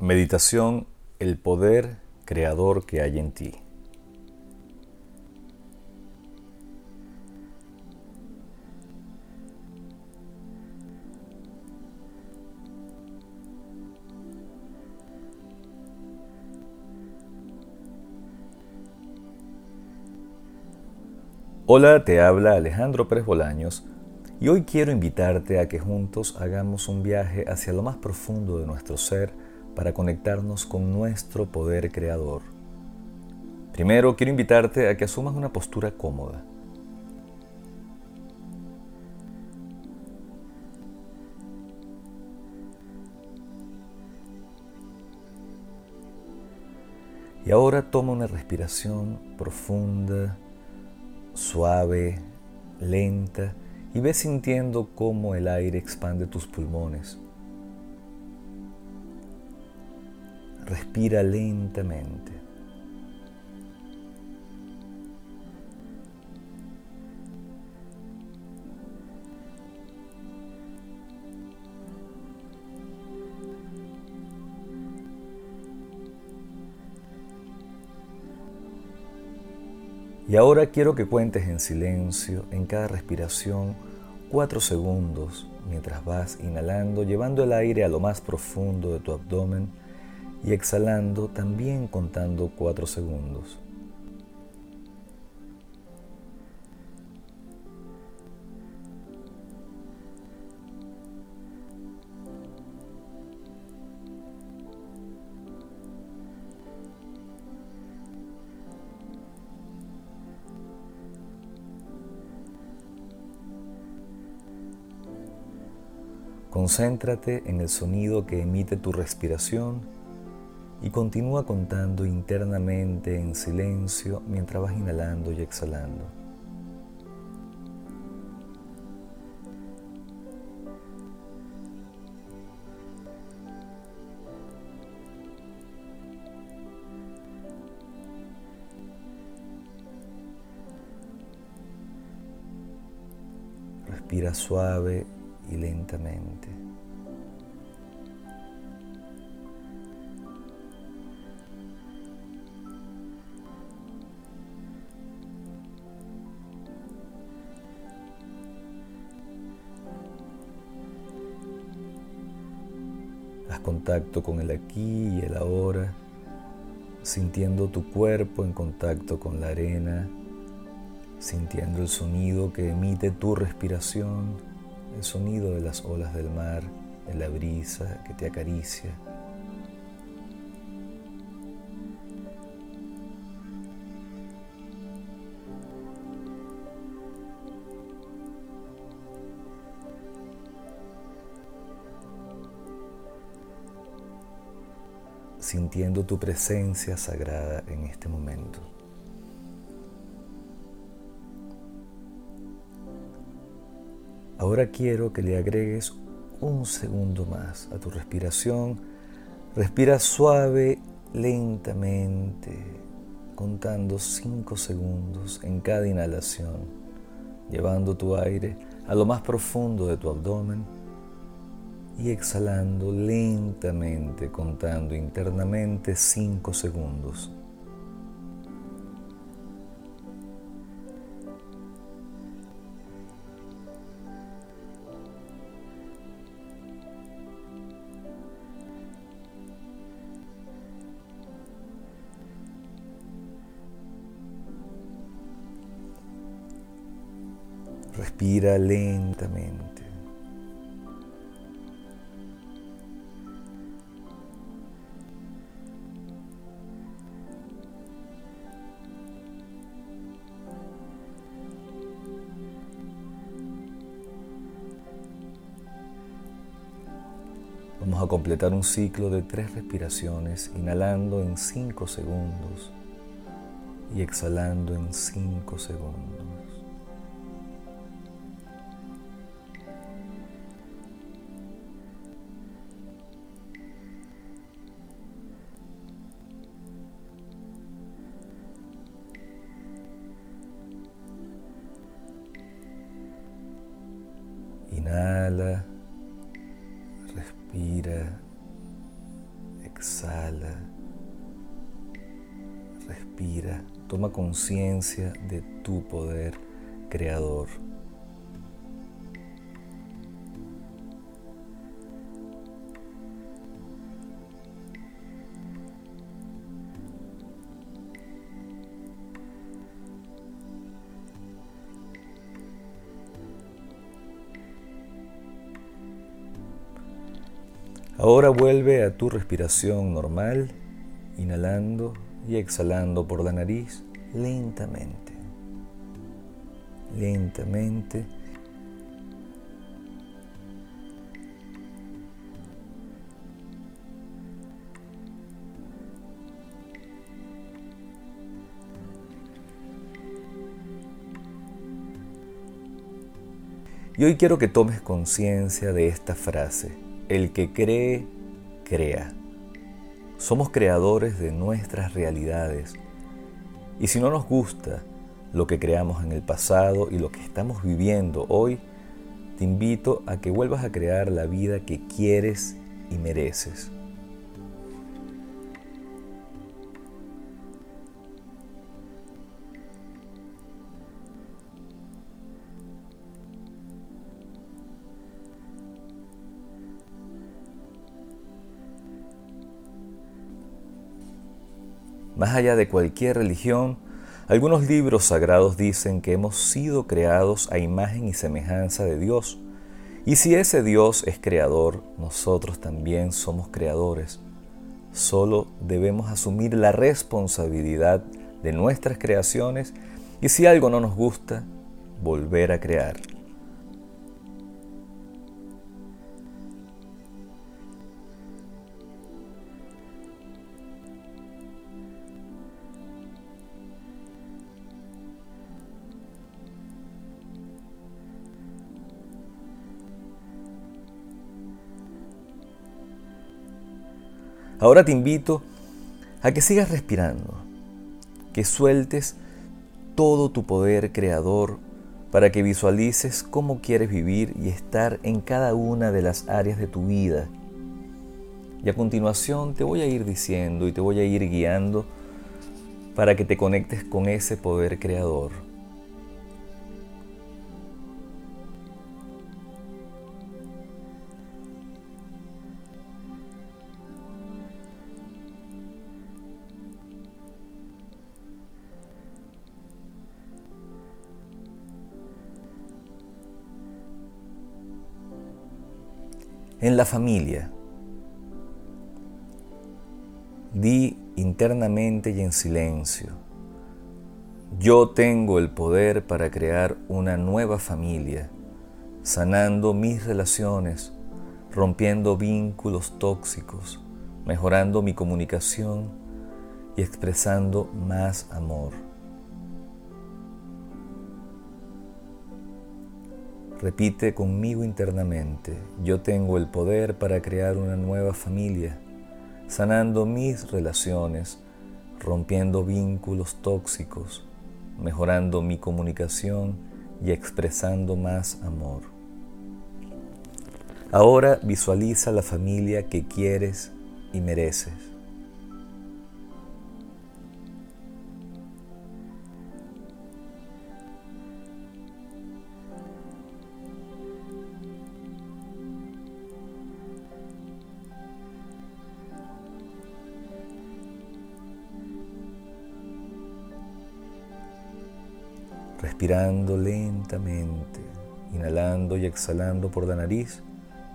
Meditación, el poder creador que hay en ti. Hola, te habla Alejandro Pérez Bolaños y hoy quiero invitarte a que juntos hagamos un viaje hacia lo más profundo de nuestro ser para conectarnos con nuestro poder creador. Primero quiero invitarte a que asumas una postura cómoda. Y ahora toma una respiración profunda, suave, lenta y ve sintiendo cómo el aire expande tus pulmones Respira lentamente. Y ahora quiero que cuentes en silencio en cada respiración cuatro segundos mientras vas inhalando, llevando el aire a lo más profundo de tu abdomen y exhalando también contando cuatro segundos. Concéntrate en el sonido que emite tu respiración y continúa contando internamente en silencio mientras vas inhalando y exhalando. Respira suave y lentamente. Contacto con el aquí y el ahora, sintiendo tu cuerpo en contacto con la arena, sintiendo el sonido que emite tu respiración, el sonido de las olas del mar, de la brisa que te acaricia. Sintiendo tu presencia sagrada en este momento. Ahora quiero que le agregues un segundo más a tu respiración. Respira suave, lentamente, contando cinco segundos en cada inhalación, llevando tu aire a lo más profundo de tu abdomen y exhalando lentamente, contando internamente 5 segundos. Respira lentamente. Completar un ciclo de tres respiraciones, inhalando en cinco segundos y exhalando en cinco segundos. Toma conciencia de tu poder creador. Ahora vuelve a tu respiración normal, inhalando y exhalando por la nariz lentamente. Lentamente. Y hoy quiero que tomes conciencia de esta frase el que cree, crea. Somos creadores de nuestras realidades. Y si no nos gusta lo que creamos en el pasado y lo que estamos viviendo hoy, te invito a que vuelvas a crear la vida que quieres y mereces. Más allá de cualquier religión, algunos libros sagrados dicen que hemos sido creados a imagen y semejanza de Dios. Y si ese Dios es creador, nosotros también somos creadores. Solo debemos asumir la responsabilidad de nuestras creaciones y si algo no nos gusta, volver a crear. Ahora te invito a que sigas respirando, que sueltes todo tu poder creador para que visualices cómo quieres vivir y estar en cada una de las áreas de tu vida. Y a continuación te voy a ir diciendo y te voy a ir guiando para que te conectes con ese poder creador. En la familia. Di internamente y en silencio, yo tengo el poder para crear una nueva familia, sanando mis relaciones, rompiendo vínculos tóxicos, mejorando mi comunicación y expresando más amor. Repite conmigo internamente, yo tengo el poder para crear una nueva familia, sanando mis relaciones, rompiendo vínculos tóxicos, mejorando mi comunicación y expresando más amor. Ahora visualiza la familia que quieres y mereces. Lentamente, inhalando y exhalando por la nariz,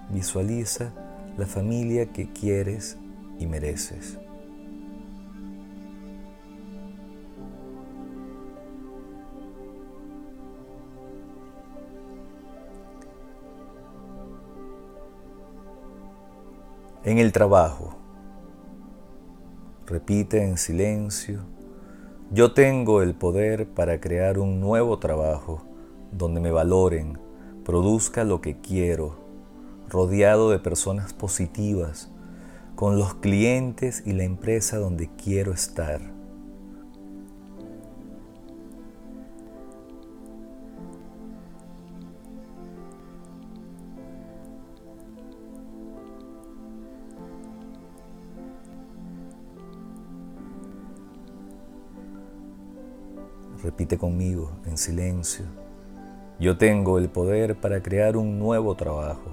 visualiza la familia que quieres y mereces. En el trabajo, repite en silencio yo tengo el poder para crear un nuevo trabajo donde me valoren, produzca lo que quiero, rodeado de personas positivas, con los clientes y la empresa donde quiero estar. Repite conmigo en silencio. Yo tengo el poder para crear un nuevo trabajo,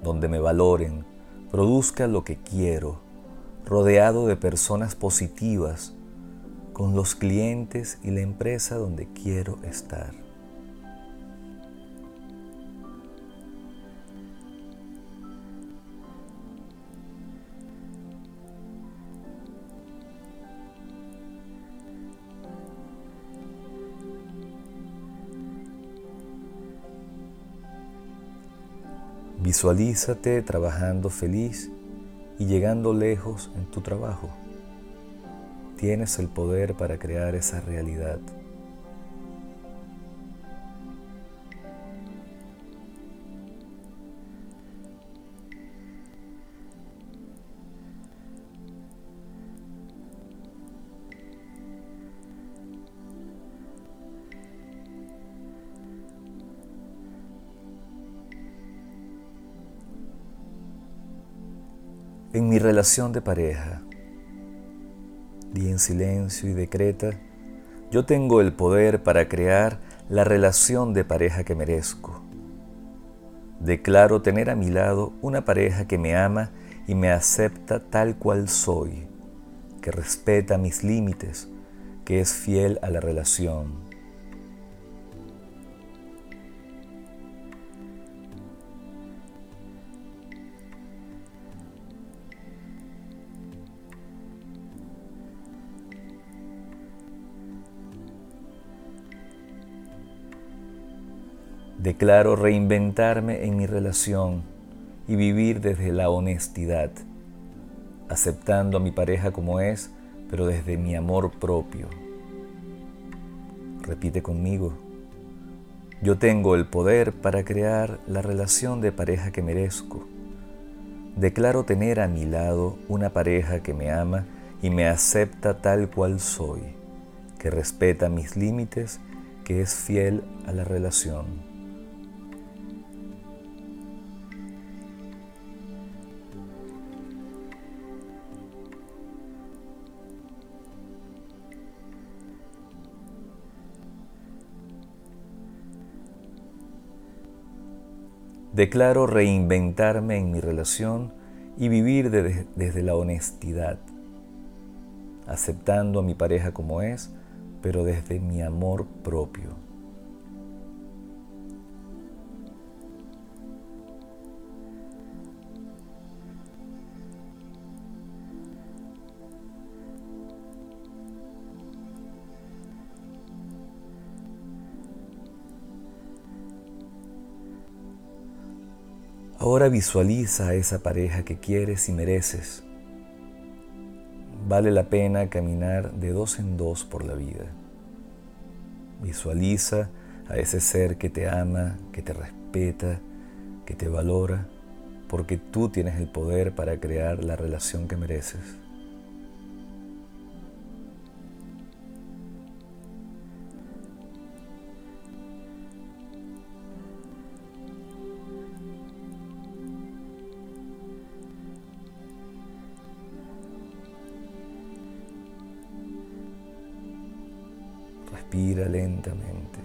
donde me valoren, produzca lo que quiero, rodeado de personas positivas, con los clientes y la empresa donde quiero estar. Visualízate trabajando feliz y llegando lejos en tu trabajo. Tienes el poder para crear esa realidad. En mi relación de pareja, di en silencio y decreta, yo tengo el poder para crear la relación de pareja que merezco. Declaro tener a mi lado una pareja que me ama y me acepta tal cual soy, que respeta mis límites, que es fiel a la relación Declaro reinventarme en mi relación y vivir desde la honestidad, aceptando a mi pareja como es, pero desde mi amor propio. Repite conmigo. Yo tengo el poder para crear la relación de pareja que merezco. Declaro tener a mi lado una pareja que me ama y me acepta tal cual soy, que respeta mis límites, que es fiel a la relación. Declaro reinventarme en mi relación y vivir desde la honestidad, aceptando a mi pareja como es, pero desde mi amor propio. Ahora visualiza a esa pareja que quieres y mereces. Vale la pena caminar de dos en dos por la vida. Visualiza a ese ser que te ama, que te respeta, que te valora, porque tú tienes el poder para crear la relación que mereces. Lentamente.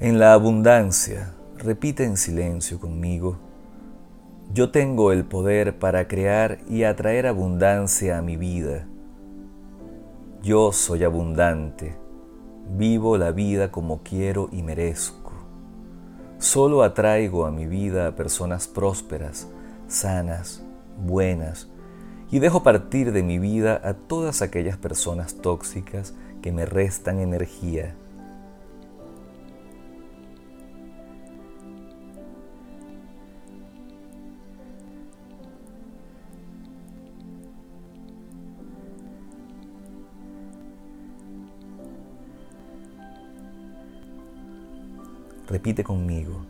En la abundancia, repite en silencio conmigo yo tengo el poder para crear y atraer abundancia a mi vida. Yo soy abundante. Vivo la vida como quiero y merezco. Solo atraigo a mi vida a personas prósperas, sanas, buenas, y dejo partir de mi vida a todas aquellas personas tóxicas que me restan energía Repite conmigo.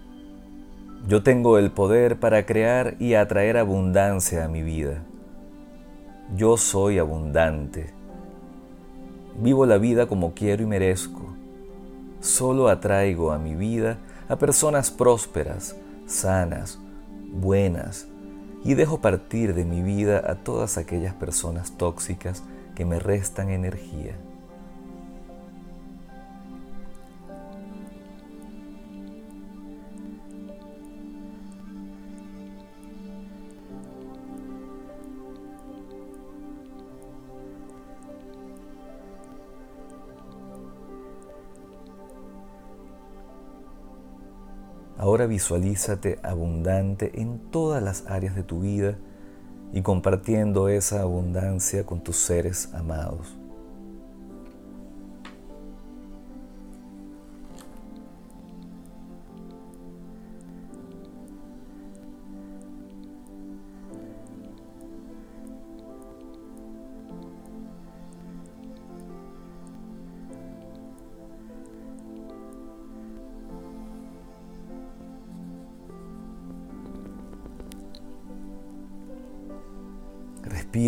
Yo tengo el poder para crear y atraer abundancia a mi vida. Yo soy abundante. Vivo la vida como quiero y merezco. Solo atraigo a mi vida a personas prósperas, sanas, buenas, y dejo partir de mi vida a todas aquellas personas tóxicas que me restan energía. Ahora visualízate abundante en todas las áreas de tu vida y compartiendo esa abundancia con tus seres amados.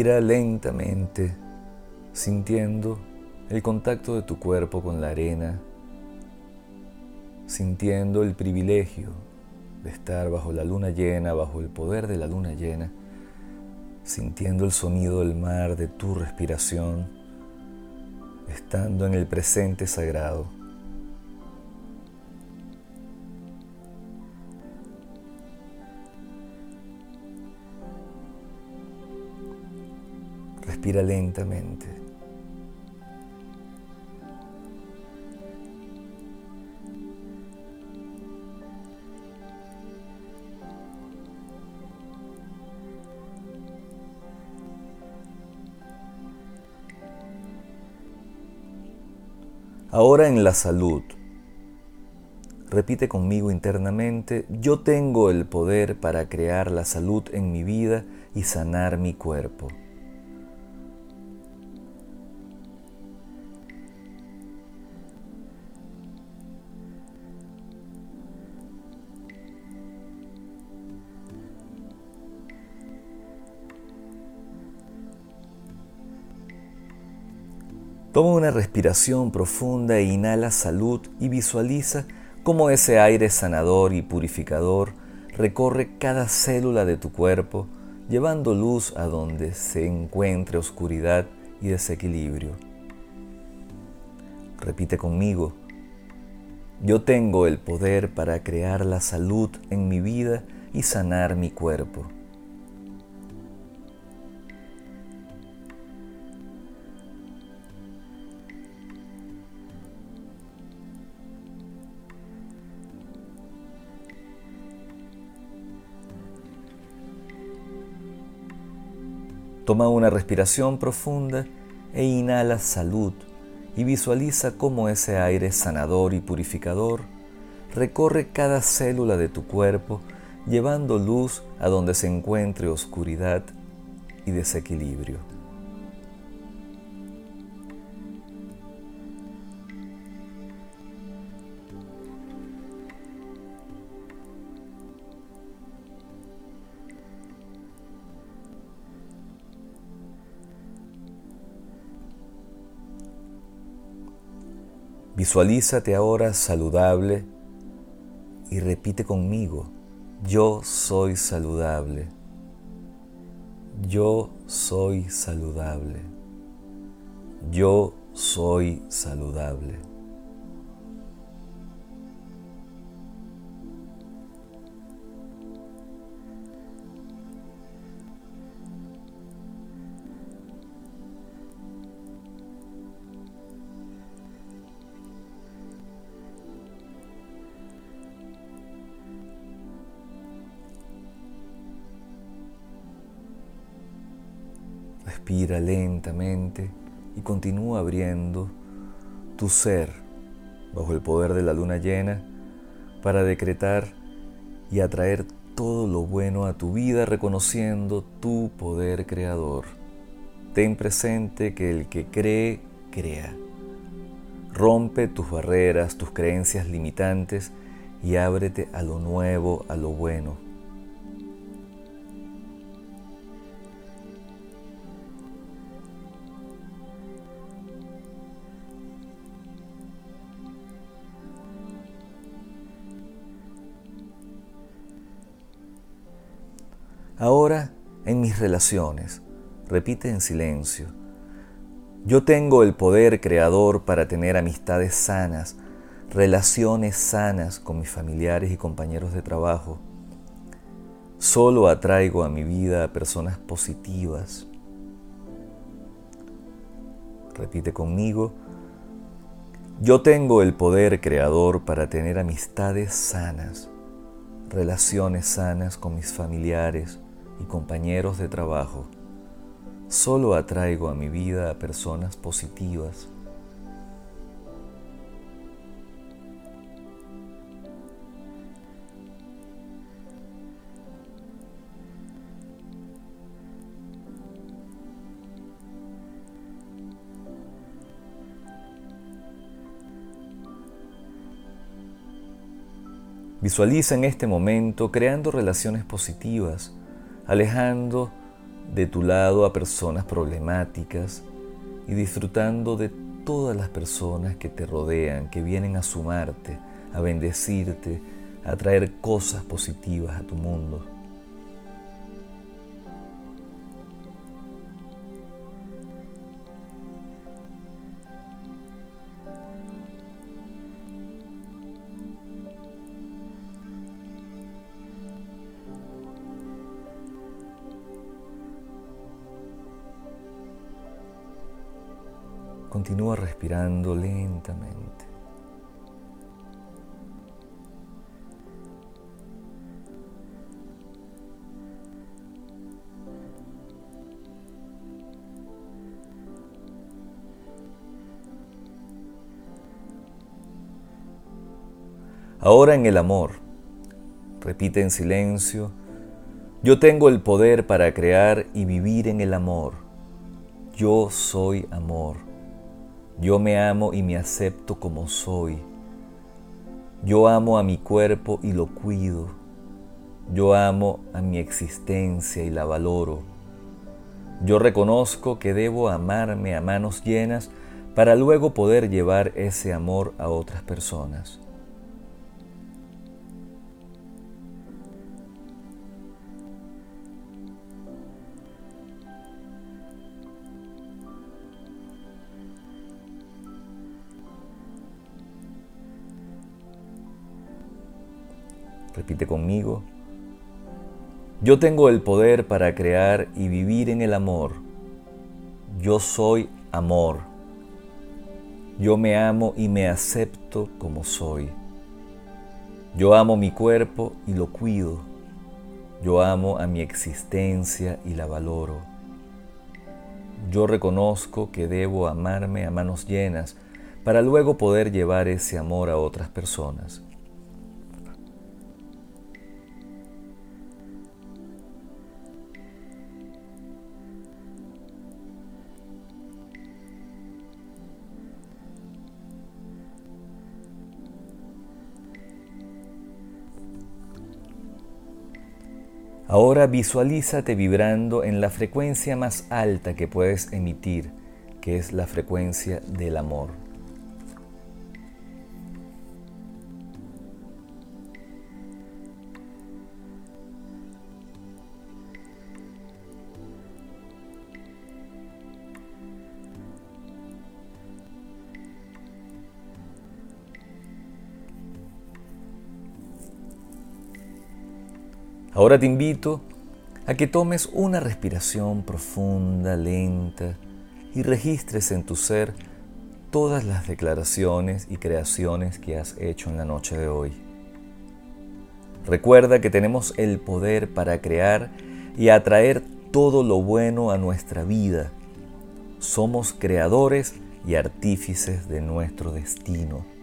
Lentamente, sintiendo el contacto de tu cuerpo con la arena, sintiendo el privilegio de estar bajo la luna llena, bajo el poder de la luna llena, sintiendo el sonido del mar, de tu respiración, estando en el presente sagrado. Respira lentamente. Ahora en la salud. Repite conmigo internamente, yo tengo el poder para crear la salud en mi vida y sanar mi cuerpo. Toma una respiración profunda e inhala salud y visualiza cómo ese aire sanador y purificador recorre cada célula de tu cuerpo, llevando luz a donde se encuentre oscuridad y desequilibrio. Repite conmigo, yo tengo el poder para crear la salud en mi vida y sanar mi cuerpo. Toma una respiración profunda e inhala salud y visualiza cómo ese aire sanador y purificador recorre cada célula de tu cuerpo llevando luz a donde se encuentre oscuridad y desequilibrio. Visualízate ahora saludable y repite conmigo, yo soy saludable. Yo soy saludable. Yo soy saludable. Respira lentamente y continúa abriendo tu ser bajo el poder de la luna llena para decretar y atraer todo lo bueno a tu vida reconociendo tu poder creador. Ten presente que el que cree, crea. Rompe tus barreras, tus creencias limitantes y ábrete a lo nuevo, a lo bueno. Ahora, en mis relaciones, repite en silencio. Yo tengo el poder creador para tener amistades sanas, relaciones sanas con mis familiares y compañeros de trabajo. Solo atraigo a mi vida a personas positivas. Repite conmigo. Yo tengo el poder creador para tener amistades sanas, relaciones sanas con mis familiares y compañeros de trabajo. Solo atraigo a mi vida a personas positivas. Visualiza en este momento creando relaciones positivas, alejando de tu lado a personas problemáticas y disfrutando de todas las personas que te rodean, que vienen a sumarte, a bendecirte, a traer cosas positivas a tu mundo. Continúa respirando lentamente. Ahora en el amor, repite en silencio, yo tengo el poder para crear y vivir en el amor. Yo soy amor. Yo me amo y me acepto como soy. Yo amo a mi cuerpo y lo cuido. Yo amo a mi existencia y la valoro. Yo reconozco que debo amarme a manos llenas para luego poder llevar ese amor a otras personas. Repite conmigo. Yo tengo el poder para crear y vivir en el amor. Yo soy amor. Yo me amo y me acepto como soy. Yo amo mi cuerpo y lo cuido. Yo amo a mi existencia y la valoro. Yo reconozco que debo amarme a manos llenas para luego poder llevar ese amor a otras personas. Ahora visualízate vibrando en la frecuencia más alta que puedes emitir, que es la frecuencia del amor. Ahora te invito a que tomes una respiración profunda, lenta, y registres en tu ser todas las declaraciones y creaciones que has hecho en la noche de hoy. Recuerda que tenemos el poder para crear y atraer todo lo bueno a nuestra vida. Somos creadores y artífices de nuestro destino.